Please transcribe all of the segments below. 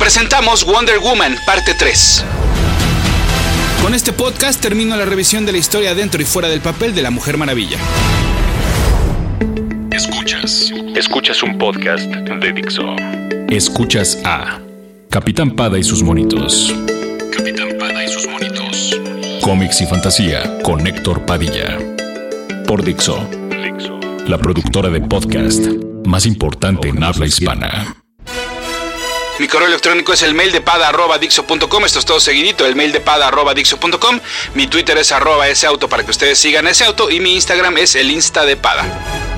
presentamos Wonder Woman, parte 3. Con este podcast termino la revisión de la historia dentro y fuera del papel de la Mujer Maravilla. Escuchas. Escuchas un podcast de Dixo. Escuchas a Capitán Pada y sus monitos. Capitán Pada y sus monitos. Cómics y fantasía con Héctor Padilla. Por Dixo. La productora de podcast más importante en habla hispana. Mi correo electrónico es el mail de pada arroba dixo.com. Esto es todo seguidito, el mail de pada arroba. Mi Twitter es arroba ese auto para que ustedes sigan ese auto. Y mi Instagram es el Insta de pada.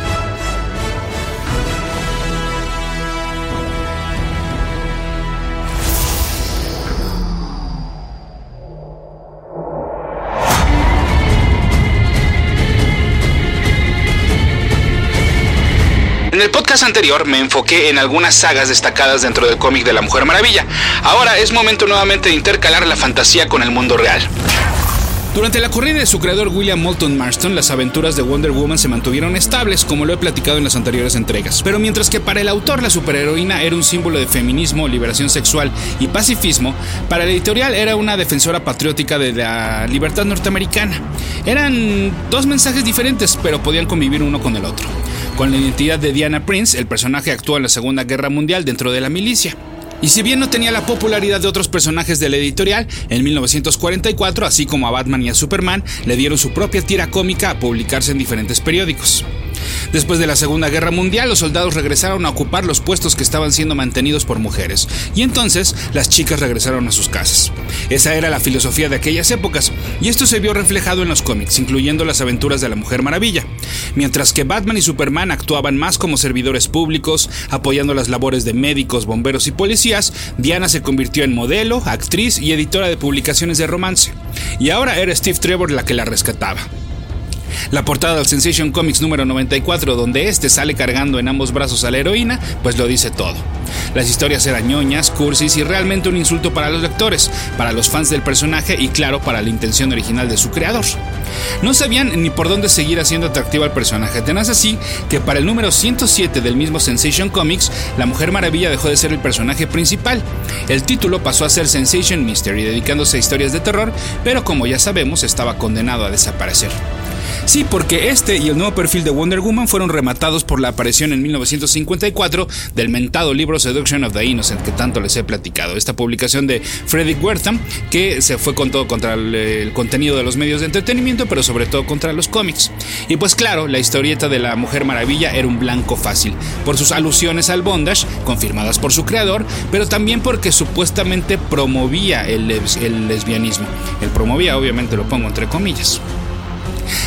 En el podcast anterior me enfoqué en algunas sagas destacadas dentro del cómic de la Mujer Maravilla. Ahora es momento nuevamente de intercalar la fantasía con el mundo real. Durante la corrida de su creador William Moulton Marston, las aventuras de Wonder Woman se mantuvieron estables, como lo he platicado en las anteriores entregas. Pero mientras que para el autor la superheroína era un símbolo de feminismo, liberación sexual y pacifismo, para el editorial era una defensora patriótica de la libertad norteamericana. Eran dos mensajes diferentes, pero podían convivir uno con el otro. Con la identidad de Diana Prince, el personaje actúa en la Segunda Guerra Mundial dentro de la milicia. Y si bien no tenía la popularidad de otros personajes de la editorial, en 1944, así como a Batman y a Superman, le dieron su propia tira cómica a publicarse en diferentes periódicos. Después de la Segunda Guerra Mundial, los soldados regresaron a ocupar los puestos que estaban siendo mantenidos por mujeres, y entonces las chicas regresaron a sus casas. Esa era la filosofía de aquellas épocas, y esto se vio reflejado en los cómics, incluyendo las aventuras de la Mujer Maravilla. Mientras que Batman y Superman actuaban más como servidores públicos, apoyando las labores de médicos, bomberos y policías, Diana se convirtió en modelo, actriz y editora de publicaciones de romance. Y ahora era Steve Trevor la que la rescataba. La portada del Sensation Comics número 94, donde este sale cargando en ambos brazos a la heroína, pues lo dice todo. Las historias eran ñoñas, cursis y realmente un insulto para los lectores, para los fans del personaje y claro, para la intención original de su creador. No sabían ni por dónde seguir haciendo atractivo al personaje, tenaz así que para el número 107 del mismo Sensation Comics, la Mujer Maravilla dejó de ser el personaje principal. El título pasó a ser Sensation Mystery, dedicándose a historias de terror, pero como ya sabemos, estaba condenado a desaparecer. Sí, porque este y el nuevo perfil de Wonder Woman fueron rematados por la aparición en 1954 del mentado libro Seduction of the Innocent que tanto les he platicado. Esta publicación de Frederick Wertham que se fue con todo contra el, contenido de los medios de entretenimiento, pero sobre todo contra los cómics. Y pues claro, la historieta de la Mujer Maravilla era un blanco fácil, por sus alusiones al bondage, confirmadas por su creador, pero también porque supuestamente promovía el, el lesbianismo. El promovía, obviamente lo pongo entre comillas.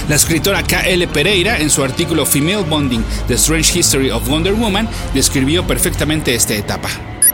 La escritora K.L. Pereira, en su artículo Female Bonding, The Strange History of Wonder Woman, describió perfectamente esta etapa.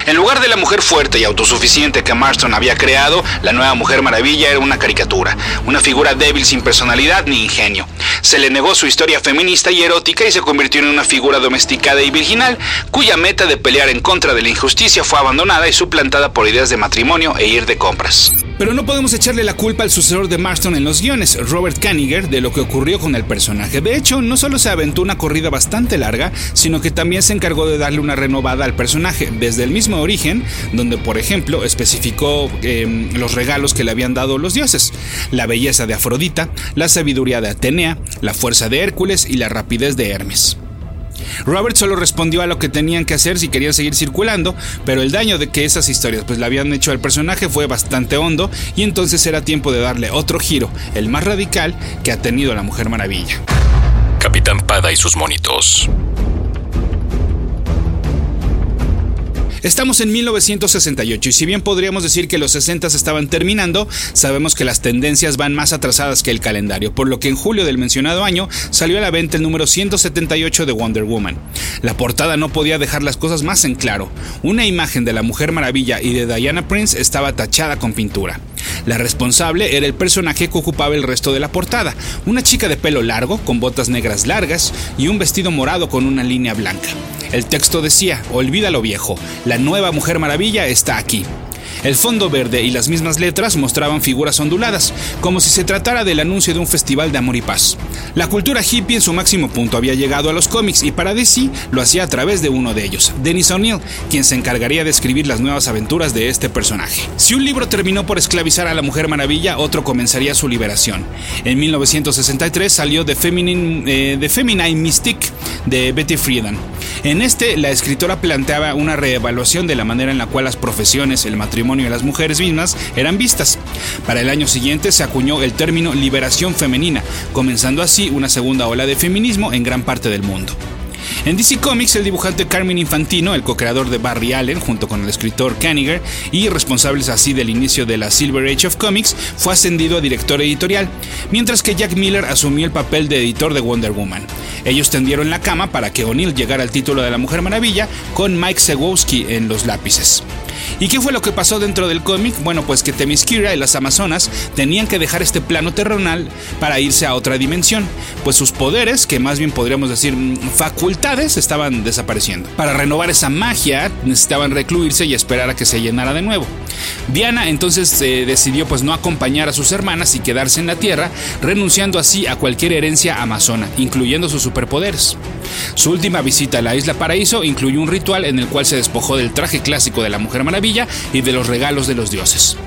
En lugar de la mujer fuerte y autosuficiente que Marston había creado, la nueva Mujer Maravilla era una caricatura, una figura débil sin personalidad ni ingenio. Se le negó su historia feminista y erótica y se convirtió en una figura domesticada y virginal, cuya meta de pelear en contra de la injusticia fue abandonada y suplantada por ideas de matrimonio e ir de compras. Pero no podemos echarle la culpa al sucesor de Marston en los guiones, Robert Kaniger, de lo que ocurrió con el personaje. De hecho, no solo se aventó una corrida bastante larga, sino que también se encargó de darle una renovada al personaje, desde el mismo origen, donde por ejemplo especificó eh, los regalos que le habían dado los dioses, la belleza de Afrodita, la sabiduría de Atenea, la fuerza de Hércules y la rapidez de Hermes. Robert solo respondió a lo que tenían que hacer si querían seguir circulando, pero el daño de que esas historias pues le habían hecho al personaje fue bastante hondo y entonces era tiempo de darle otro giro, el más radical que ha tenido la Mujer Maravilla. Capitán Pada y sus monitos. Estamos en 1968 y si bien podríamos decir que los 60 estaban terminando, sabemos que las tendencias van más atrasadas que el calendario, por lo que en julio del mencionado año salió a la venta el número 178 de Wonder Woman. La portada no podía dejar las cosas más en claro. Una imagen de la Mujer Maravilla y de Diana Prince estaba tachada con pintura. La responsable era el personaje que ocupaba el resto de la portada, una chica de pelo largo, con botas negras largas y un vestido morado con una línea blanca. El texto decía, olvida lo viejo, la nueva Mujer Maravilla está aquí. El fondo verde y las mismas letras mostraban figuras onduladas, como si se tratara del anuncio de un festival de amor y paz. La cultura hippie en su máximo punto había llegado a los cómics y para DC lo hacía a través de uno de ellos, Dennis O'Neill, quien se encargaría de escribir las nuevas aventuras de este personaje. Si un libro terminó por esclavizar a la Mujer Maravilla, otro comenzaría su liberación. En 1963 salió The Feminine, eh, Feminine Mystique de Betty Friedan. En este, la escritora planteaba una reevaluación de la manera en la cual las profesiones, el matrimonio y las mujeres mismas eran vistas. Para el año siguiente se acuñó el término liberación femenina, comenzando así una segunda ola de feminismo en gran parte del mundo. En DC Comics, el dibujante Carmen Infantino, el co-creador de Barry Allen, junto con el escritor Kaniger y responsables así del inicio de la Silver Age of Comics, fue ascendido a director editorial, mientras que Jack Miller asumió el papel de editor de Wonder Woman. Ellos tendieron la cama para que O'Neill llegara al título de la Mujer Maravilla con Mike Segowski en los lápices. ¿Y qué fue lo que pasó dentro del cómic? Bueno, pues que Themyscira y las Amazonas tenían que dejar este plano terrenal para irse a otra dimensión, pues sus poderes, que más bien podríamos decir mm, facultades, estaban desapareciendo. Para renovar esa magia necesitaban recluirse y esperar a que se llenara de nuevo. Diana entonces eh, decidió pues no acompañar a sus hermanas y quedarse en la Tierra, renunciando así a cualquier herencia amazona, incluyendo sus superpoderes. Su última visita a la isla Paraíso incluyó un ritual en el cual se despojó del traje clásico de la Mujer Maravilla y de los regalos de los dioses.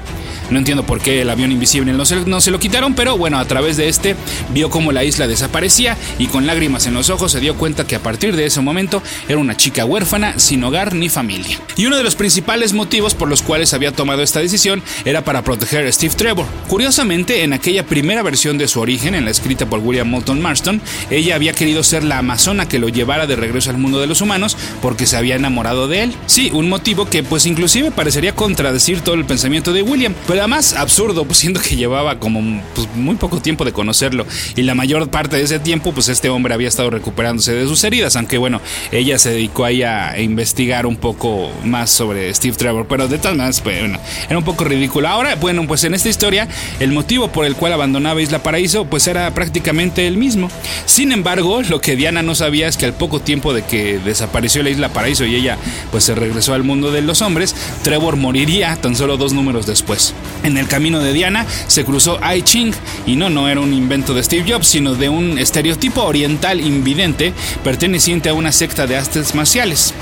No entiendo por qué el avión invisible no se, lo quitaron, pero bueno, a través de este vio cómo la isla desaparecía y con lágrimas en los ojos se dio cuenta que a partir de ese momento era una chica huérfana, sin hogar ni familia. Y uno de los principales motivos por los cuales había tomado esta decisión era para proteger a Steve Trevor. Curiosamente, en aquella primera versión de su origen, en la escrita por William Moulton Marston, ella había querido ser la amazona que lo llevara de regreso al mundo de los humanos porque se había enamorado de él. Sí, un motivo que pues inclusive parecería contradecir todo el pensamiento de William, pero además absurdo, pues siendo que llevaba como pues, muy poco tiempo de conocerlo y la mayor parte de ese tiempo pues este hombre había estado recuperándose de sus heridas, aunque bueno, ella se dedicó ahí a investigar un poco más sobre Steve Trevor, pero de todas maneras, pues, bueno, era un poco ridículo. Ahora, bueno, pues en esta historia, el motivo por el cual abandonaba Isla Paraíso, pues era prácticamente el mismo. Sin embargo, lo que Diana no sabía es que al poco tiempo de que desapareció la Isla Paraíso y ella pues se regresó al mundo de los hombres, Trevor moriría tan solo dos números después. En el camino de Diana se cruzó Ai Ching y no, no era un invento de Steve Jobs, sino de un estereotipo oriental invidente perteneciente a una secta de artes marciales.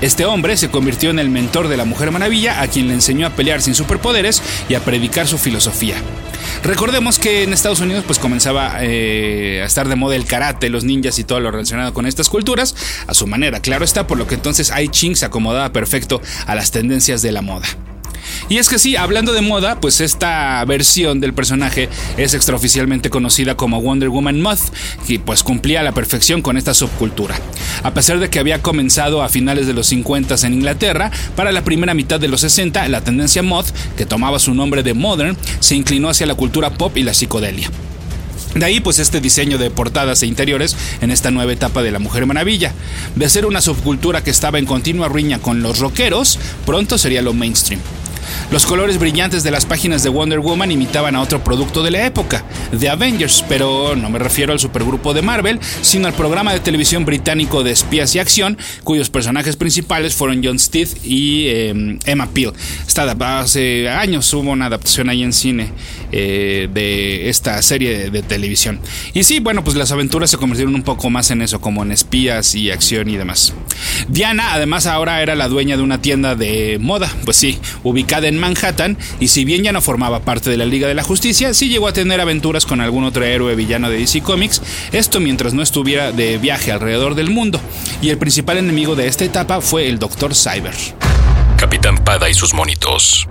Este hombre se convirtió en el mentor de la Mujer Maravilla, a quien le enseñó a pelear sin superpoderes y a predicar su filosofía. Recordemos que en Estados Unidos pues comenzaba eh, a estar de moda el karate, los ninjas y todo lo relacionado con estas culturas, a su manera, claro está, por lo que entonces Ai Ching se acomodaba perfecto a las tendencias de la moda. Y es que sí, hablando de moda, pues esta versión del personaje es extraoficialmente conocida como Wonder Woman Moth, y pues cumplía a la perfección con esta subcultura. A pesar de que había comenzado a finales de los 50 en Inglaterra, para la primera mitad de los 60 la tendencia Moth, que tomaba su nombre de Modern, se inclinó hacia la cultura pop y la psicodelia. De ahí pues este diseño de portadas e interiores en esta nueva etapa de la Mujer Maravilla. De ser una subcultura que estaba en continua riña con los rockeros, pronto sería lo mainstream. Los colores brillantes de las páginas de Wonder Woman imitaban a otro producto de la época, The Avengers, pero no me refiero al supergrupo de Marvel, sino al programa de televisión británico de espías y acción, cuyos personajes principales fueron John Stith y em, Emma Peel. hace años hubo una adaptación ahí en cine eh, de esta serie de, televisión. Y sí, bueno, pues las aventuras se convirtieron un poco más en eso, como en espías y acción y demás. Diana, además, ahora era la dueña de una tienda de moda, pues sí, ubicada en Manhattan, y si bien ya no formaba parte de la Liga de la Justicia, sí llegó a tener aventuras con algún otro héroe villano de DC Comics, esto mientras no estuviera de viaje alrededor del mundo, y el principal enemigo de esta etapa fue el Dr. Cyber. Capitán Pada y sus monitos.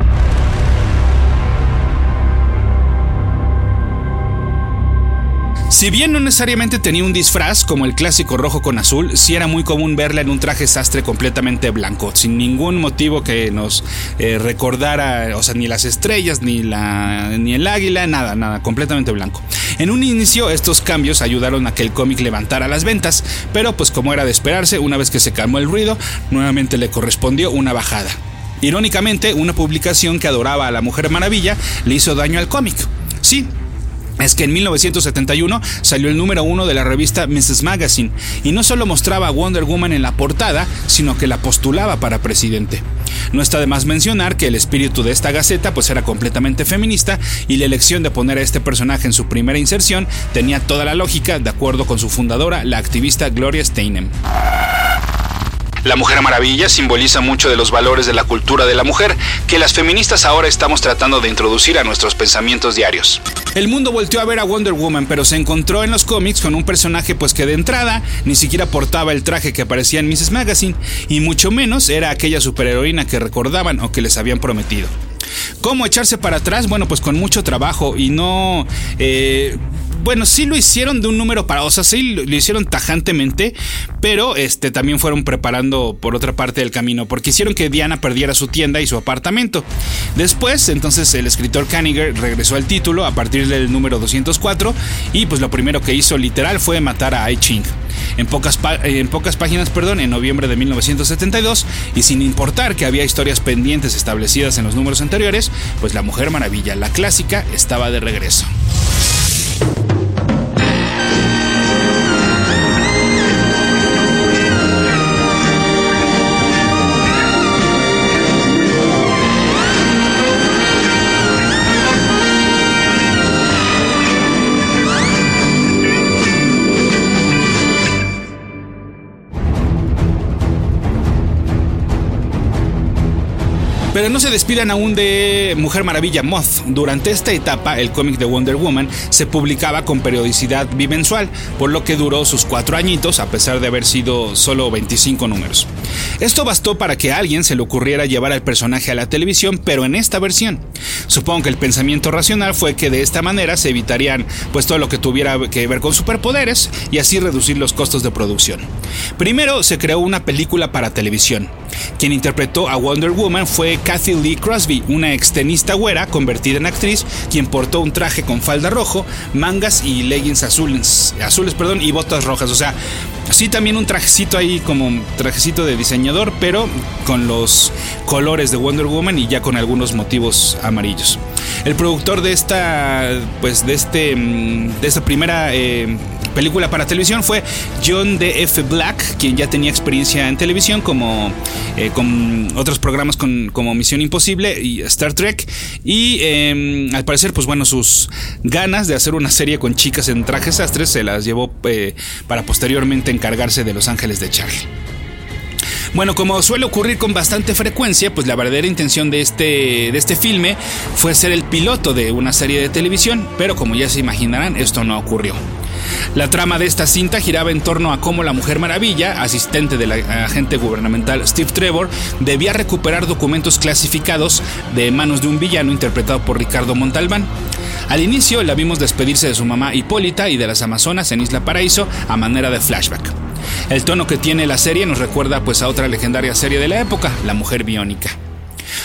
Si bien no necesariamente tenía un disfraz como el clásico rojo con azul, sí era muy común verla en un traje sastre completamente blanco, sin ningún motivo que nos eh, recordara, o sea, ni las estrellas, ni, la, ni el águila, nada, nada, completamente blanco. En un inicio estos cambios ayudaron a que el cómic levantara las ventas, pero pues como era de esperarse, una vez que se calmó el ruido, nuevamente le correspondió una bajada. Irónicamente, una publicación que adoraba a la Mujer Maravilla le hizo daño al cómic. Sí, es que en 1971 salió el número uno de la revista Mrs. Magazine y no solo mostraba a Wonder Woman en la portada, sino que la postulaba para presidente. No está de más mencionar que el espíritu de esta gaceta pues era completamente feminista y la elección de poner a este personaje en su primera inserción tenía toda la lógica de acuerdo con su fundadora, la activista Gloria Steinem. La Mujer Maravilla simboliza mucho de los valores de la cultura de la mujer que las feministas ahora estamos tratando de introducir a nuestros pensamientos diarios. El mundo volteó a ver a Wonder Woman, pero se encontró en los cómics con un personaje pues que de entrada ni siquiera portaba el traje que aparecía en Mrs. Magazine y mucho menos era aquella superheroína que recordaban o que les habían prometido. ¿Cómo echarse para atrás? Bueno, pues con mucho trabajo y no... Eh, bueno, sí lo hicieron de un número para, o sea, sí lo, hicieron tajantemente, pero este también fueron preparando por otra parte del camino, porque hicieron que Diana perdiera su tienda y su apartamento. Después, entonces el escritor Kaniger regresó al título a partir del número 204 y pues lo primero que hizo literal fue matar a Ai Ching. En pocas, en pocas páginas, perdón, en noviembre de 1972, y sin importar que había historias pendientes establecidas en los números anteriores, pues la Mujer Maravilla, la clásica, estaba de regreso. you no se despidan aún de Mujer Maravilla Moth. Durante esta etapa, el cómic de Wonder Woman se publicaba con periodicidad bimensual, por lo que duró sus cuatro añitos, a pesar de haber sido solo 25 números. Esto bastó para que a alguien se le ocurriera llevar al personaje a la televisión, pero en esta versión. Supongo que el pensamiento racional fue que de esta manera se evitarían pues todo lo que tuviera que ver con superpoderes y así reducir los costos de producción. Primero se creó una película para televisión. Quien interpretó a Wonder Woman fue Kathy Lee Crosby, una extenista güera convertida en actriz, quien portó un traje con falda rojo, mangas y leggings azules, azules perdón, y botas rojas. O sea, sí también un trajecito ahí como trajecito de diseñador, pero con los colores de Wonder Woman y ya con algunos motivos amarillos. El productor de esta, pues de este, mm, de esta primera eh, película para televisión fue John D.F. Black, quien ya tenía experiencia en televisión como eh, con otros programas como Misión Imposible y Star Trek. Y em, al parecer, pues bueno, sus ganas de hacer una serie con chicas en trajes astres se las llevó eh, para posteriormente encargarse de Los Ángeles de Charlie. Bueno, como suele ocurrir con bastante frecuencia, pues la verdadera intención de este, de este filme fue ser el piloto de una serie de televisión, pero como ya se imaginarán, esto no ocurrió. La trama de esta cinta giraba en torno a cómo la Mujer Maravilla, asistente del agente gubernamental Steve Trevor, debía recuperar documentos clasificados de manos de un villano interpretado por Ricardo Montalbán. Al inicio la vimos despedirse de su mamá Hipólita y de las Amazonas en Isla Paraíso a manera de flashback. El tono que tiene la serie nos recuerda pues a otra legendaria serie de la época, La Mujer Biónica.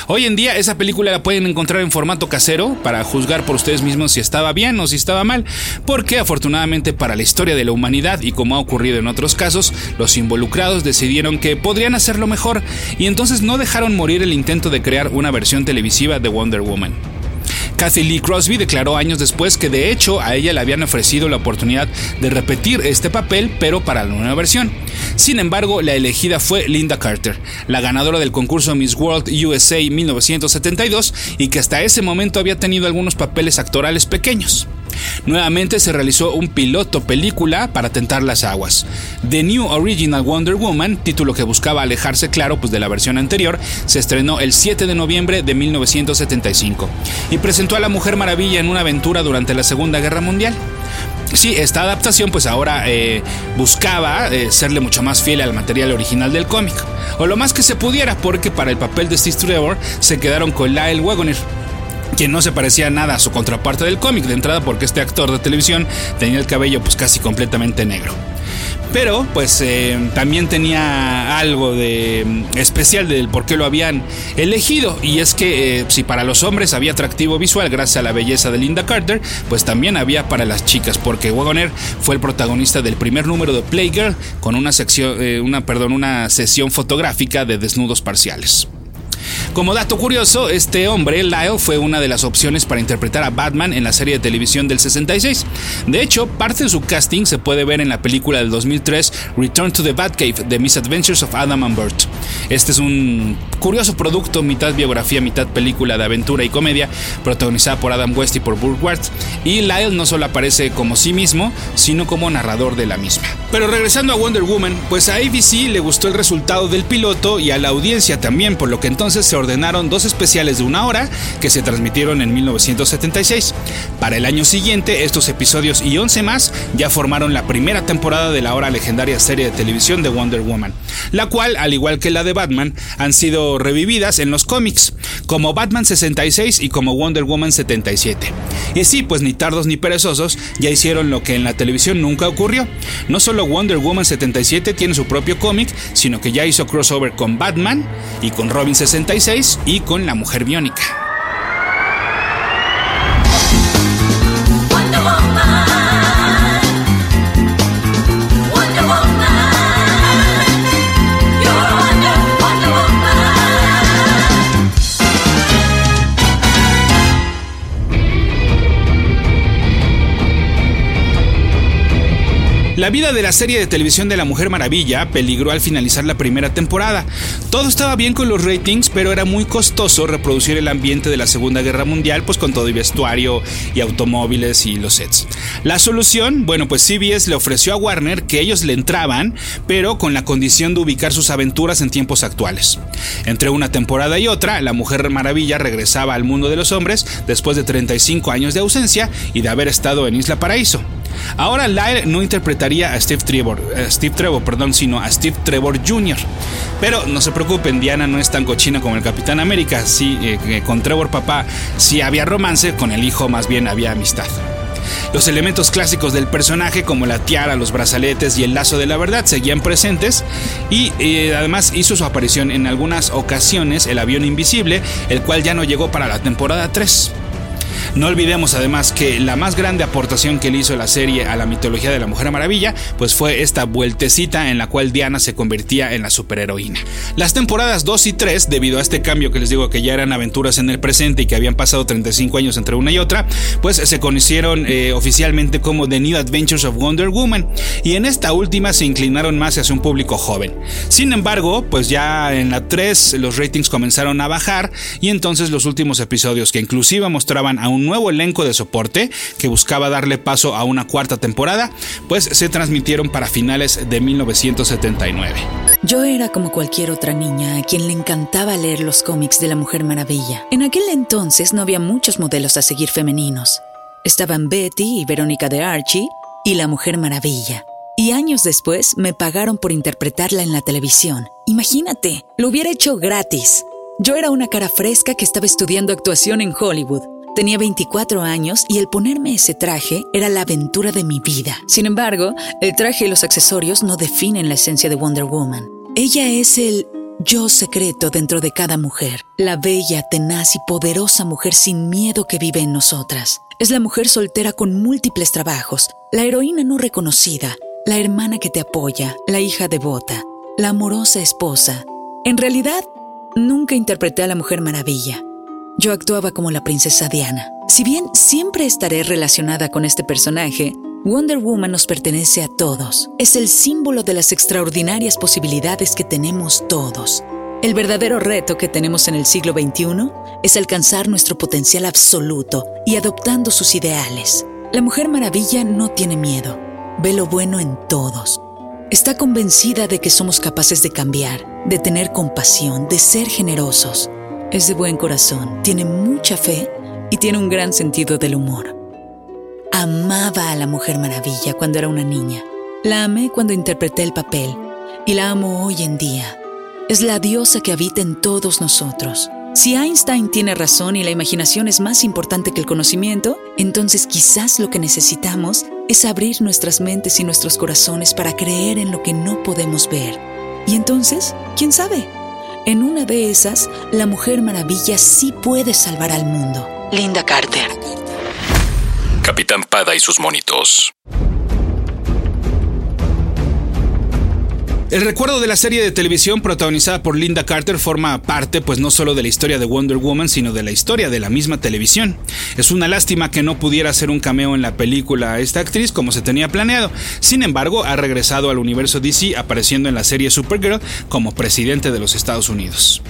Hoy en día esa película la pueden encontrar en formato casero para juzgar por ustedes mismos si estaba bien o si estaba mal, porque afortunadamente para la historia de la humanidad y como ha ocurrido en otros casos, los involucrados decidieron que podrían hacerlo mejor y entonces no dejaron morir el intento de crear una versión televisiva de Wonder Woman. Kathy Lee Crosby declaró años después que de hecho a ella le habían ofrecido la oportunidad de repetir este papel, pero para la nueva versión. Sin embargo, la elegida fue Linda Carter, la ganadora del concurso Miss World USA 1972 y que hasta ese momento había tenido algunos papeles actorales pequeños. Nuevamente se realizó un piloto película para tentar las aguas. The New Original Wonder Woman, título que buscaba alejarse claro pues, de la versión anterior, se estrenó el 7 de noviembre de 1975 y presentó a la Mujer Maravilla en una aventura durante la Segunda Guerra Mundial. Sí, esta adaptación pues ahora eh, buscaba eh, serle mucho más fiel al material original del cómic, o lo más que se pudiera porque para el papel de Steve Trevor se quedaron con Lyle Wagoner, quien no se parecía nada a su contraparte del cómic de entrada porque este actor de televisión tenía el cabello pues casi completamente negro. Pero pues eh, también tenía algo de mm, especial del por qué lo habían elegido y es que eh, si para los hombres había atractivo visual gracias a la belleza de Linda Carter, pues también había para las chicas porque Wagoner fue el protagonista del primer número de Playgirl con una sección, eh, una perdón, una sesión fotográfica de desnudos parciales. Como dato curioso, este hombre, Lyle, fue una de las opciones para interpretar a Batman en la serie de televisión del 66. De hecho, parte de su casting se puede ver en la película del 2003 Return to the Batcave, The Misadventures of Adam and Bert. Este es un curioso producto, mitad biografía, mitad película de aventura y comedia, protagonizada por Adam West y por Burke Ward. Y Lyle no solo aparece como sí mismo, sino como narrador de la misma. Pero regresando a Wonder Woman, pues a ABC le gustó el resultado del piloto y a la audiencia también, por lo que entonces se ordenaron dos especiales de una hora que se transmitieron en 1976. Para el año siguiente, estos episodios y 11 más ya formaron la primera temporada de la ahora legendaria serie de televisión de Wonder Woman, la cual, al igual que la de Batman, han sido revividas en los cómics, como Batman 66 y como Wonder Woman 77. Y sí, pues ni tardos ni perezosos ya hicieron lo que en la televisión nunca ocurrió. No solo Wonder Woman 77 tiene su propio cómic, sino que ya hizo crossover con Batman y con Robin 66 y con la Mujer Biónica. La vida de la serie de televisión de la Mujer Maravilla peligró al finalizar la primera temporada. Todo estaba bien con los ratings, pero era muy costoso reproducir el ambiente de la Segunda Guerra Mundial, pues con todo y vestuario y automóviles y los sets. La solución, bueno, pues CBS le ofreció a Warner que ellos le entraban, pero con la condición de ubicar sus aventuras en tiempos actuales. Entre una temporada y otra, la Mujer Maravilla regresaba al mundo de los hombres después de 35 años de ausencia y de haber estado en Isla Paraíso. Ahora Lyle no interpretaría a Steve Trevor, eh, Steve Trevor, perdón, sino a Steve Trevor Jr. Pero no se preocupen, Diana no es tan cochina como el Capitán América. Sí, eh, con Trevor papá sí había romance, con el hijo más bien había amistad. Los elementos clásicos del personaje como la tiara, los brazaletes y el lazo de la verdad seguían presentes y eh, además hizo su aparición en algunas ocasiones el avión invisible, el cual ya no llegó para la temporada 3. No olvidemos además que la más grande aportación que le hizo la serie a la mitología de la Mujer Maravilla, pues fue esta vueltecita en la cual Diana se convertía en la superheroína. Las temporadas 2 y 3, debido a este cambio que les digo que ya eran aventuras en el presente y que habían pasado 35 años entre una y otra, pues se conocieron eh, oficialmente como The New Adventures of Wonder Woman y en esta última se inclinaron más hacia un público joven. Sin embargo, pues ya en la 3 los ratings comenzaron a bajar y entonces los últimos episodios que inclusive mostraban a un nuevo elenco de soporte que buscaba darle paso a una cuarta temporada, pues se transmitieron para finales de 1979. Yo era como cualquier otra niña a quien le encantaba leer los cómics de la Mujer Maravilla. En aquel entonces no había muchos modelos a seguir femeninos. Estaban Betty y Verónica de Archie y la Mujer Maravilla. Y años después me pagaron por interpretarla en la televisión. Imagínate, lo hubiera hecho gratis. Yo era una cara fresca que estaba estudiando actuación en Hollywood Tenía 24 años y el ponerme ese traje era la aventura de mi vida. Sin embargo, el traje y los accesorios no definen la esencia de Wonder Woman. Ella es el yo secreto dentro de cada mujer, la bella, tenaz y poderosa mujer sin miedo que vive en nosotras. Es la mujer soltera con múltiples trabajos, la heroína no reconocida, la hermana que te apoya, la hija devota, la amorosa esposa. En realidad, nunca interpreté a la Mujer Maravilla. Yo actuaba como la princesa Diana. Si bien siempre estaré relacionada con este personaje, Wonder Woman nos pertenece a todos. Es el símbolo de las extraordinarias posibilidades que tenemos todos. El verdadero reto que tenemos en el siglo XXI es alcanzar nuestro potencial absoluto y adoptando sus ideales. La Mujer Maravilla no tiene miedo, ve lo bueno en todos. Está convencida de que somos capaces de cambiar, de tener compasión, de ser generosos. Es de buen corazón, tiene mucha fe y tiene un gran sentido del humor. Amaba a la Mujer Maravilla cuando era una niña. La amé cuando interpreté el papel y la amo hoy en día. Es la diosa que habita en todos nosotros. Si Einstein tiene razón y la imaginación es más importante que el conocimiento, entonces quizás lo que necesitamos es abrir nuestras mentes y nuestros corazones para creer en lo que no podemos ver. Y entonces, ¿quién sabe? En una de esas, la Mujer Maravilla sí puede salvar al mundo. Linda Carter. Capitán Pada y sus monitos. El recuerdo de la serie de televisión protagonizada por Linda Carter forma parte pues no solo de la historia de Wonder Woman, sino de la historia de la misma televisión. Es una lástima que no pudiera hacer un cameo en la película esta actriz como se tenía planeado. Sin embargo, ha regresado al universo DC apareciendo en la serie Supergirl como presidente de los Estados Unidos.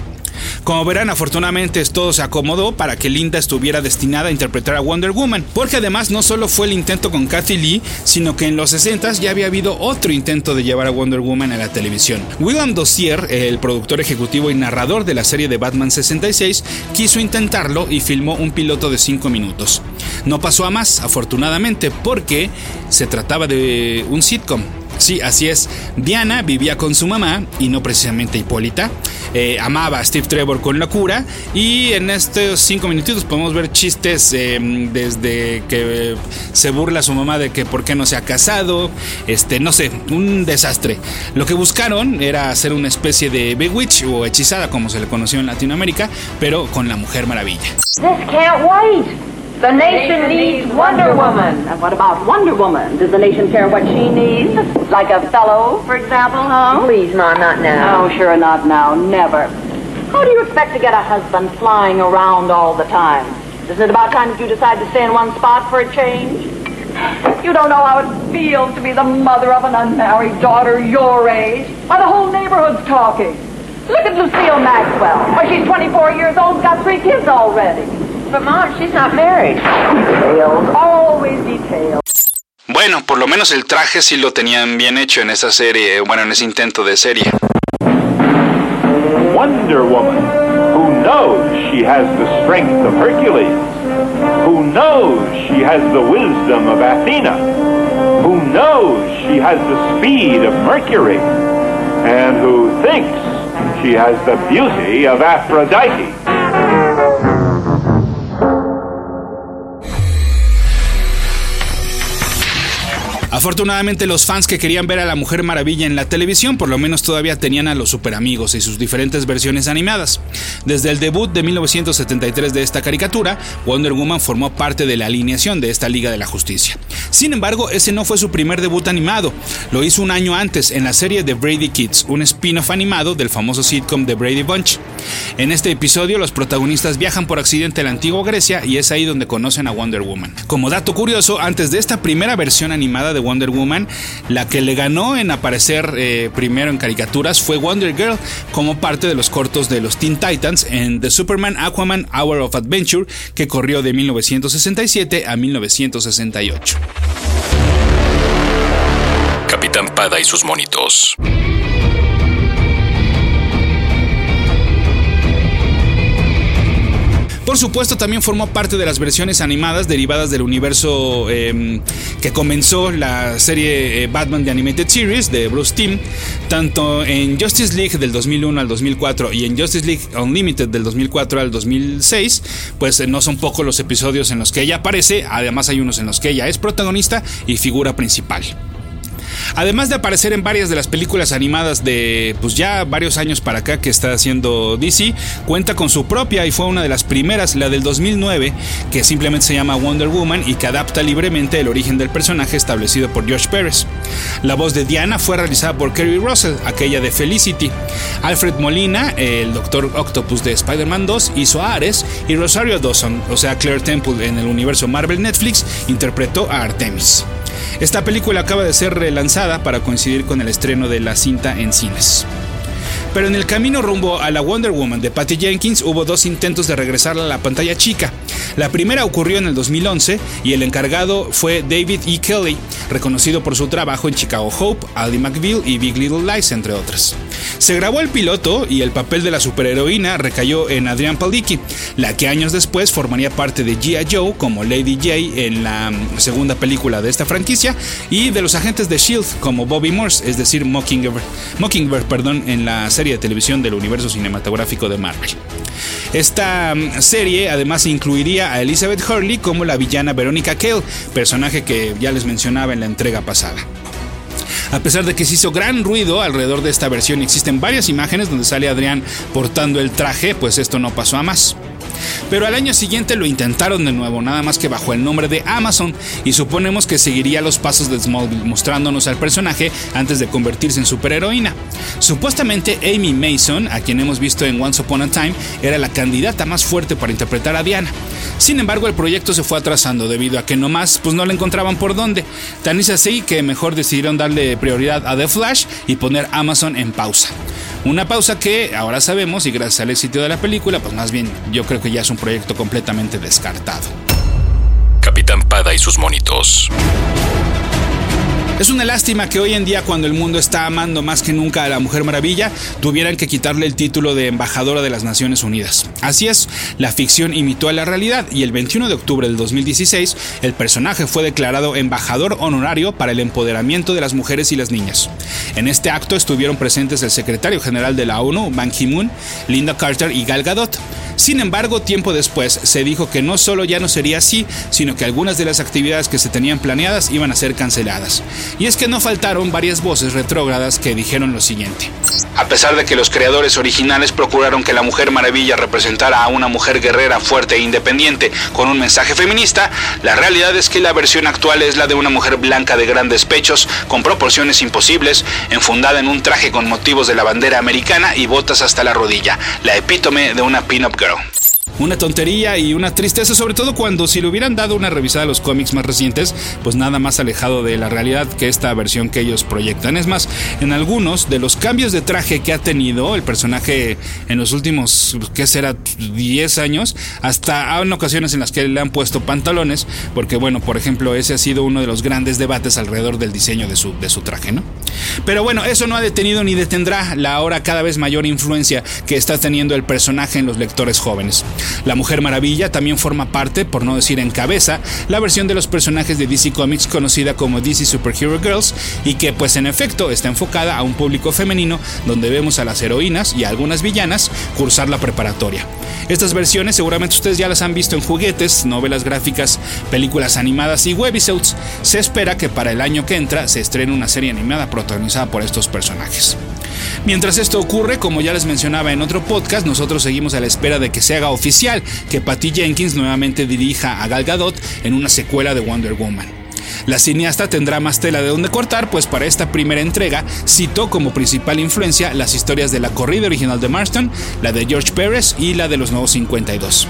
Como verán, afortunadamente todo se acomodó para que Linda estuviera destinada a interpretar a Wonder Woman, porque además no solo fue el intento con Kathy Lee, sino que en los 60 ya había habido otro intento de llevar a Wonder Woman a la televisión. William Dossier, el productor ejecutivo y narrador de la serie de Batman 66, quiso intentarlo y filmó un piloto de 5 minutos. No pasó a más, afortunadamente, porque se trataba de un sitcom, Sí, así es. Diana vivía con su mamá, y no precisamente Hipólita. Eh, amaba a Steve Trevor con locura. Y en estos cinco minutitos podemos ver chistes em, desde que se burla su mamá de que por qué no se ha casado. Este, no sé, un desastre. Lo que buscaron era hacer una especie de bewitch o hechizada, como se le conoció en Latinoamérica, pero con la Mujer Maravilla. The nation needs Wonder Woman. And what about Wonder Woman? Does the nation care what she needs? Like a fellow, for example, huh? Please, Ma, not now. No, sure not now. Never. How do you expect to get a husband flying around all the time? Isn't it about time that you decide to stay in one spot for a change? You don't know how it feels to be the mother of an unmarried daughter your age. Why, the whole neighborhood's talking. Look at Lucille Maxwell. Why, she's 24 years old, got three kids already. Bueno, por lo menos el traje sí lo tenían bien hecho en esa serie, bueno, en ese intento de serie. Wonder Woman, who knows she has the strength of Hercules, who knows she has the wisdom of Athena, who knows she has the speed of Mercury, and who thinks she has the beauty of Aphrodite. Afortunadamente los fans que querían ver a la Mujer Maravilla en la televisión por lo menos todavía tenían a los super amigos y sus diferentes versiones animadas. Desde el debut de 1973 de esta caricatura, Wonder Woman formó parte de la alineación de esta Liga de la Justicia. Sin embargo, ese no fue su primer debut animado, lo hizo un año antes en la serie The Brady Kids, un spin-off animado del famoso sitcom The Brady Bunch. En este episodio los protagonistas viajan por accidente a la antigua Grecia y es ahí donde conocen a Wonder Woman. Como dato curioso, antes de esta primera versión animada de Wonder Woman, la que le ganó en aparecer eh, primero en caricaturas fue Wonder Girl como parte de los cortos de los Teen Titans en The Superman Aquaman Hour of Adventure que corrió de 1967 a 1968. Capitán Pada y sus monitos. Por supuesto, también formó parte de las versiones animadas derivadas del universo em, que comenzó la serie eh, Batman de Animated Series de Bruce Timm, tanto en Justice League del 2001 al 2004 y en Justice League Unlimited del 2004 al 2006, pues eh, no son pocos los episodios en los que ella aparece, además hay unos en los que ella es protagonista y figura principal. Además de aparecer en varias de las películas animadas de pues ya varios años para acá que está haciendo DC, cuenta con su propia y fue una de las primeras, la del 2009, que simplemente se llama Wonder Woman y que adapta libremente el origen del personaje establecido por George Pérez. La voz de Diana fue realizada por Kerry Russell, aquella de Felicity. Alfred Molina, el Doctor Octopus de Spider-Man 2, hizo a Ares y Rosario Dawson, o sea Claire Temple en el universo Marvel Netflix, interpretó a Artemis. Esta película acaba de ser relanzada para coincidir con el estreno de la cinta en cines. Pero en el camino rumbo a la Wonder Woman de Patty Jenkins hubo dos intentos de regresarla a la pantalla chica. La primera ocurrió en el 2011 y el encargado fue David E. Kelly, reconocido por su trabajo en Chicago Hope, Ally McBeal y Big Little Lies, entre otras. Se grabó el piloto y el papel de la superheroína recayó en Adrian Palicki, la que años después formaría parte de G.I. Joe como Lady J en la mm, segunda película de esta franquicia y de los agentes de Shield como Bobby Morse, es decir, Mockingbird, Mockingbird perdón, en la serie de televisión del universo cinematográfico de Marvel. Esta mm, serie además incluiría a Elizabeth Hurley como la villana Veronica Cale, personaje que ya les mencionaba en la entrega pasada. A pesar de que se hizo gran ruido alrededor de esta versión, existen varias imágenes donde sale Adrián portando el traje, pues esto no pasó a más. Pero al año siguiente lo intentaron de nuevo, nada más que bajo el nombre de Amazon, y suponemos que seguiría los pasos de Smallville, mostrándonos al personaje antes de convertirse en superheroína. Supuestamente Amy Mason, a quien hemos visto en Once Upon a Time, era la candidata más fuerte para interpretar a Diana. Sin embargo, el proyecto se fue atrasando debido a que nomás pues no le encontraban por dónde. Tan es así que mejor decidieron darle prioridad a The Flash y poner Amazon en pausa. Una pausa que ahora sabemos y gracias al éxito de la película, pues más bien yo creo que ya es un proyecto completamente descartado. Capitán Pada y sus monitos. Es una lástima que hoy en día, cuando el mundo está amando más que nunca a la Mujer Maravilla, tuvieran que quitarle el título de embajadora de las Naciones Unidas. Así es, la ficción imitó a la realidad y el 21 de octubre del 2016, el personaje fue declarado embajador honorario para el empoderamiento de las mujeres y las niñas. En este acto estuvieron presentes el secretario general de la ONU, Ban Ki-moon, Linda Carter y Gal Gadot. Sin embargo, tiempo después se dijo que no solo ya no sería así, sino que algunas de las actividades que se tenían planeadas iban a ser canceladas. Y es que no faltaron varias voces retrógradas que dijeron lo siguiente. A pesar de que los creadores originales procuraron que la Mujer Maravilla representara a una mujer guerrera fuerte e independiente con un mensaje feminista, la realidad es que la versión actual es la de una mujer blanca de grandes pechos, con proporciones imposibles, enfundada en un traje con motivos de la bandera americana y botas hasta la rodilla, la epítome de una pin-up girl una tontería y una tristeza, sobre todo cuando si le hubieran dado una revisada a los cómics más recientes, pues nada más alejado de la realidad que esta versión que ellos proyectan. Es más, en algunos de los cambios de traje que ha tenido el personaje en los últimos, ¿qué será? 10 años, hasta en ocasiones en las que le han puesto pantalones, porque bueno, por ejemplo, ese ha sido uno de los grandes debates alrededor del diseño de su, de su traje, ¿no? Pero bueno, eso no ha detenido ni detendrá la ahora cada vez mayor influencia que está teniendo el personaje en los lectores jóvenes. La Mujer Maravilla también forma parte, por no decir en cabeza, la versión de los personajes de DC Comics conocida como DC Superhero Girls y que pues en efecto está enfocada a un público femenino donde vemos a las heroínas y a algunas villanas cursar la preparatoria. Estas versiones seguramente ustedes ya las han visto en juguetes, novelas gráficas, películas animadas y webisodes. Se espera que para el año que entra se estrene una serie animada protagonizada por estos personajes. Mientras esto ocurre, como ya les mencionaba en otro podcast, nosotros seguimos a la espera de que se haga oficial que Patty Jenkins nuevamente dirija a Gal Gadot en una secuela de Wonder Woman. La cineasta tendrá más tela de donde cortar, pues para esta primera entrega citó como principal influencia las historias de la corrida original de Marston, la de George Pérez y la de los Nuevos 52.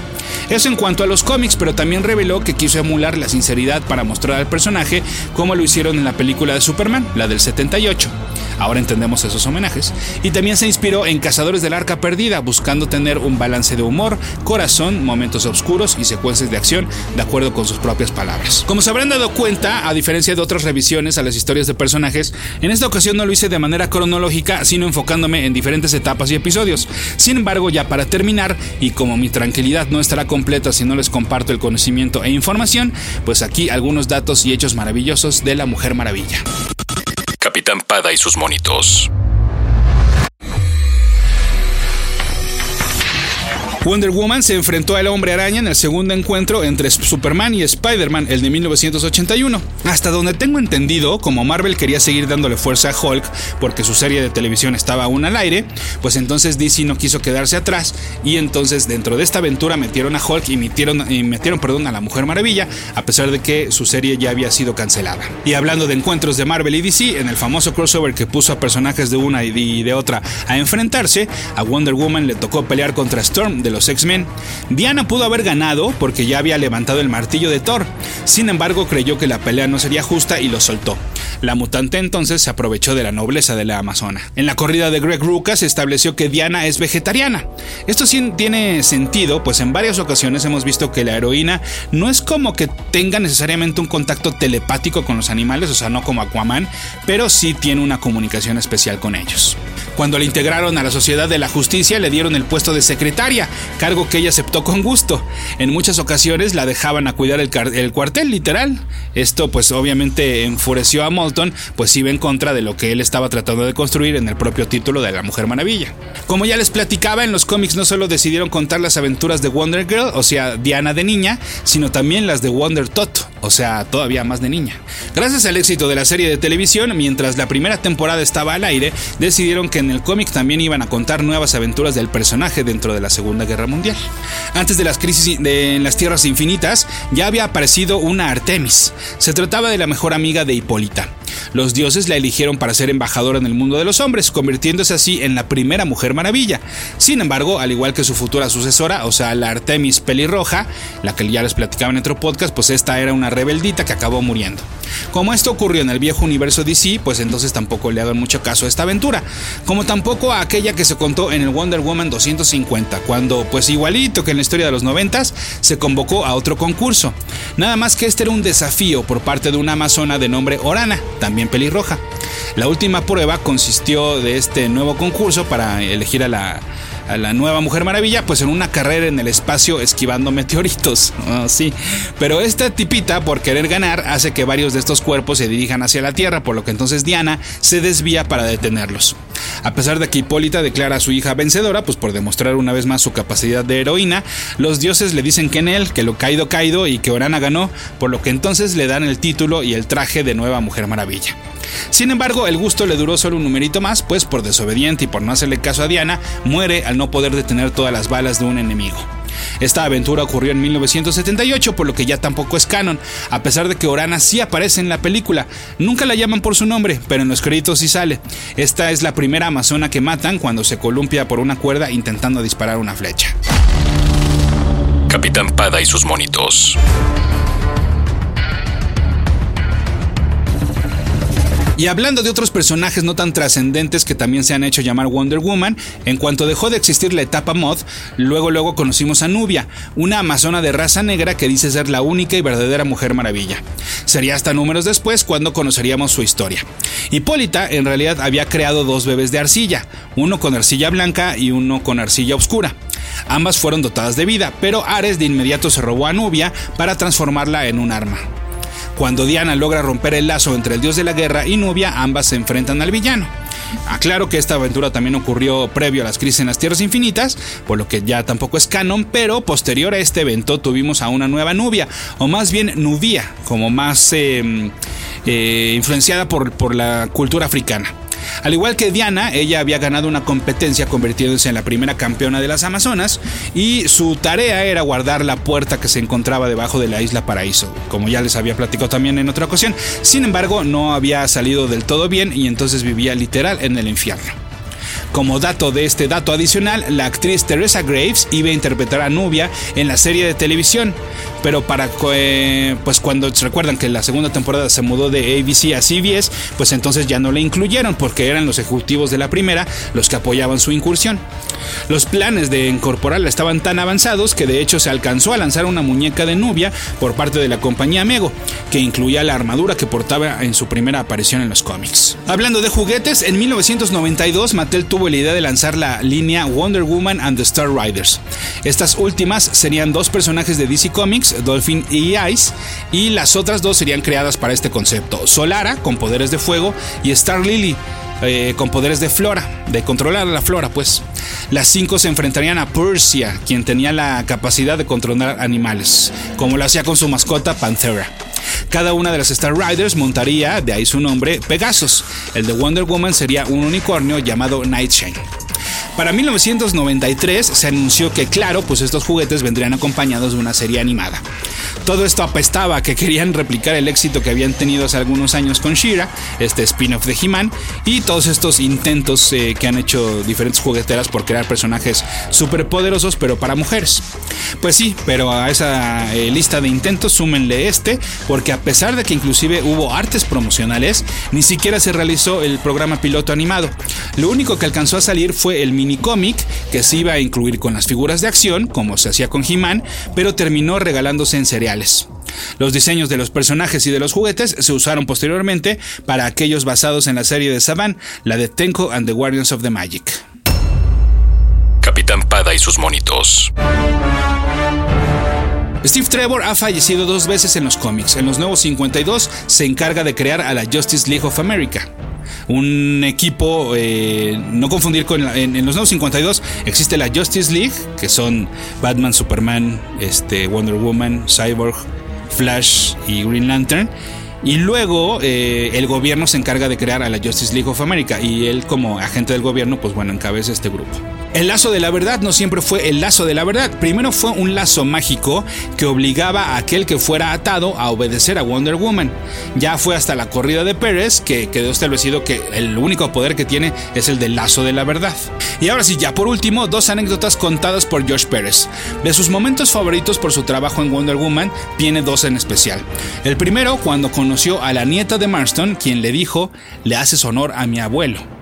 Eso en cuanto a los cómics, pero también reveló que quiso emular la sinceridad para mostrar al personaje como lo hicieron en la película de Superman, la del 78. Ahora entendemos esos homenajes. Y también se inspiró en Cazadores del Arca Perdida, buscando tener un balance de humor, corazón, momentos oscuros y secuencias de acción de acuerdo con sus propias palabras. Como se habrán dado cuenta, a diferencia de otras revisiones a las historias de personajes, en esta ocasión no lo hice de manera cronológica, sino enfocándome en diferentes etapas y episodios. Sin embargo, ya para terminar, y como mi tranquilidad no estará completa si no les comparto el conocimiento e información, pues aquí algunos datos y hechos maravillosos de la Mujer Maravilla. Capitán Pada y sus monitos. Wonder Woman se enfrentó al Hombre Araña en el segundo encuentro entre Superman y Spider-Man, el de 1981. Hasta donde tengo entendido, como Marvel quería seguir dándole fuerza a Hulk porque su serie de televisión estaba aún al aire, pues entonces DC no quiso quedarse atrás y entonces dentro de esta aventura metieron a Hulk y metieron, metieron perdón, a la Mujer Maravilla, a pesar de que su serie ya había sido cancelada. Y hablando de encuentros de Marvel y DC, en el famoso crossover que puso a personajes de una y de otra a enfrentarse, a Wonder Woman le tocó pelear contra Storm los X-Men. Diana pudo haber ganado porque ya había levantado el martillo de Thor. Sin embargo, creyó que la pelea no sería justa y lo soltó. La mutante entonces se aprovechó de la nobleza de la Amazona. En la corrida de Greg Rucka se estableció que Diana es vegetariana. Esto sí tiene sentido, pues en varias ocasiones hemos visto que la heroína no es como que tenga necesariamente un contacto telepático con los animales, o sea, no como Aquaman, pero sí tiene una comunicación especial con ellos. Cuando la integraron a la Sociedad de la Justicia le dieron el puesto de secretaria, cargo que ella aceptó con gusto. En muchas ocasiones la dejaban a cuidar el, cuartel, literal. Esto pues obviamente enfureció a Moulton pues iba en contra de lo que él estaba tratando de construir en el propio título de La Mujer Maravilla. Como ya les platicaba, en los cómics no solo decidieron contar las aventuras de Wonder Girl, o sea, Diana de niña, sino también las de Wonder Tot, o sea, todavía más de niña. Gracias al éxito de la serie de televisión, mientras la primera temporada estaba al aire, decidieron que en el cómic también iban a contar nuevas aventuras del personaje dentro de la Segunda Guerra Mundial. Antes de las crisis de, en las Tierras Infinitas, ya había aparecido una Artemis. Se trataba de la mejor amiga de Hipólita. Los dioses la eligieron para ser embajadora en el mundo de los hombres, convirtiéndose así en la primera mujer maravilla. Sin embargo, al igual que su futura sucesora, o sea, la Artemis pelirroja, la que ya les platicaba en otro podcast, pues esta era una rebeldita que acabó muriendo. Como esto ocurrió en el viejo universo DC, pues entonces tampoco le hagan mucho caso a esta aventura, como tampoco a aquella que se contó en el Wonder Woman 250, cuando, pues igualito que en la historia de los 90 se convocó a otro concurso. Nada más que este era un desafío por parte de una amazona de nombre Orana, también pelirroja. La última prueba consistió de este nuevo concurso para elegir a la, nueva Mujer Maravilla, pues en una carrera en el espacio esquivando meteoritos. Sí. Pero esta tipita, por querer ganar, hace que varios de estos cuerpos se dirijan hacia la Tierra, por lo que entonces Diana se desvía para detenerlos. A pesar de que Hipólita declara a su hija vencedora, pues por demostrar una vez más su capacidad de heroína, los dioses le dicen que en él, que lo caído caído y que Orana ganó, por lo que entonces le dan el título y el traje de nueva Mujer Maravilla. Sin embargo, el gusto le duró solo un numerito más, pues por desobediente y por no hacerle caso a Diana, muere al no poder detener todas las balas de un enemigo. Esta aventura ocurrió en 1978, por lo que ya tampoco es canon, a pesar de que Orana sí aparece en la película. Nunca la llaman por su nombre, pero en los créditos sí sale. Esta es la primera amazona que matan cuando se columpia por una cuerda intentando disparar una flecha. Capitán Pada y sus monitos. Y hablando de otros personajes no tan trascendentes que también se han hecho llamar Wonder Woman, en cuanto dejó de existir la etapa mod, luego luego conocimos a Nubia, una amazona de raza negra que dice ser la única y verdadera Mujer Maravilla. Sería hasta números después cuando conoceríamos su historia. Hipólita en realidad había creado dos bebés de arcilla, uno con arcilla blanca y uno con arcilla oscura. Ambas fueron dotadas de vida, pero Ares de inmediato se robó a Nubia para transformarla en un arma. Cuando Diana logra romper el lazo entre el dios de la guerra y Nubia, ambas se enfrentan al villano. Aclaro que esta aventura también ocurrió previo a las crisis en las Tierras Infinitas, por lo que ya tampoco es canon, pero posterior a este evento tuvimos a una nueva Nubia, o más bien Nubia, como más eh, eh, influenciada por la cultura africana. Al igual que Diana, ella había ganado una competencia convirtiéndose en la primera campeona de las Amazonas y su tarea era guardar la puerta que se encontraba debajo de la isla Paraíso, como ya les había platicado también en otra ocasión. Sin embargo, no había salido del todo bien y entonces vivía literal en el infierno. Como dato de este dato adicional, la actriz Teresa Graves iba a interpretar a Nubia en la serie de televisión, pero para eh, pues cuando se recuerdan que la segunda temporada se mudó de ABC a CBS, pues entonces ya no la incluyeron porque eran los ejecutivos de la primera los que apoyaban su incursión. Los planes de incorporarla estaban tan avanzados que de hecho se alcanzó a lanzar una muñeca de Nubia por parte de la compañía Mego, que incluía la armadura que portaba en su primera aparición en los cómics. Hablando de juguetes, en 1992 Mattel tuvo la idea de lanzar la línea Wonder Woman and the Star Riders. Estas últimas serían dos personajes de DC Comics, Dolphin y Ice, y las otras dos serían creadas para este concepto, Solara con poderes de fuego y Star Lily eh, con poderes de flora, de controlar la flora, pues. Las cinco se enfrentarían a Persia, quien tenía la capacidad de controlar animales, como lo hacía con su mascota Panthera. Cada una de las Star Riders montaría, de ahí su nombre, Pegasus. El de Wonder Woman sería un unicornio llamado Nightshine. Para 1993 se anunció que, claro, pues estos juguetes vendrían acompañados de una serie animada. Todo esto apestaba que querían replicar el éxito que habían tenido hace algunos años con Shira, este spin-off de He-Man, y todos estos intentos eh, que han hecho diferentes jugueteras por crear personajes superpoderosos, pero para mujeres. Pues sí, pero a esa eh, lista de intentos súmenle este, porque a pesar de que inclusive hubo artes promocionales, ni siquiera se realizó el programa piloto animado. Lo único que alcanzó a salir fue el mini cómic, que se iba a incluir con las figuras de acción, como se hacía con He-Man, pero terminó regalándose en cereales. Los diseños de los personajes y de los juguetes se usaron posteriormente para aquellos basados en la serie de Saban, la de Tenko and the Guardians of the Magic. Capitán Pada y sus monitos. Steve Trevor ha fallecido dos veces en los cómics. En los Nuevos 52 se encarga de crear a la Justice League of America. Un equipo, eh, no confundir con... en, los Nuevos 52 existe la Justice League, que son Batman, Superman, este, Wonder Woman, Cyborg, Flash y Green Lantern. Y luego eh, el gobierno se encarga de crear a la Justice League of America y él como agente del gobierno, pues bueno, encabeza este grupo. El lazo de la verdad no siempre fue el lazo de la verdad. Primero fue un lazo mágico que obligaba a aquel que fuera atado a obedecer a Wonder Woman. Ya fue hasta la corrida de Pérez que quedó establecido que el único poder que tiene es el del lazo de la verdad. Y ahora sí, ya por último, dos anécdotas contadas por Josh Pérez. De sus momentos favoritos por su trabajo en Wonder Woman, tiene dos en especial. El primero, cuando conoció a la nieta de Marston, quien le dijo, le haces honor a mi abuelo.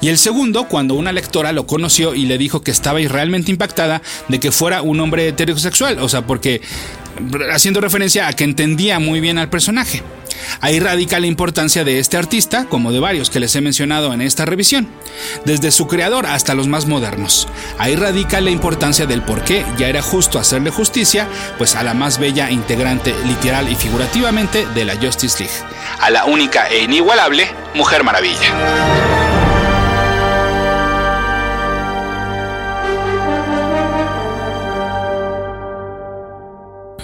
Y el segundo, cuando una lectora lo conoció y le dijo que estaba realmente impactada de que fuera un hombre heterosexual, o sea, porque haciendo referencia a que entendía muy bien al personaje. Ahí radica la importancia de este artista, como de varios que les he mencionado en esta revisión, desde su creador hasta los más modernos. Ahí radica la importancia del por qué ya era justo hacerle justicia, pues a la más bella integrante literal y figurativamente de la Justice League, a la única e inigualable Mujer Maravilla.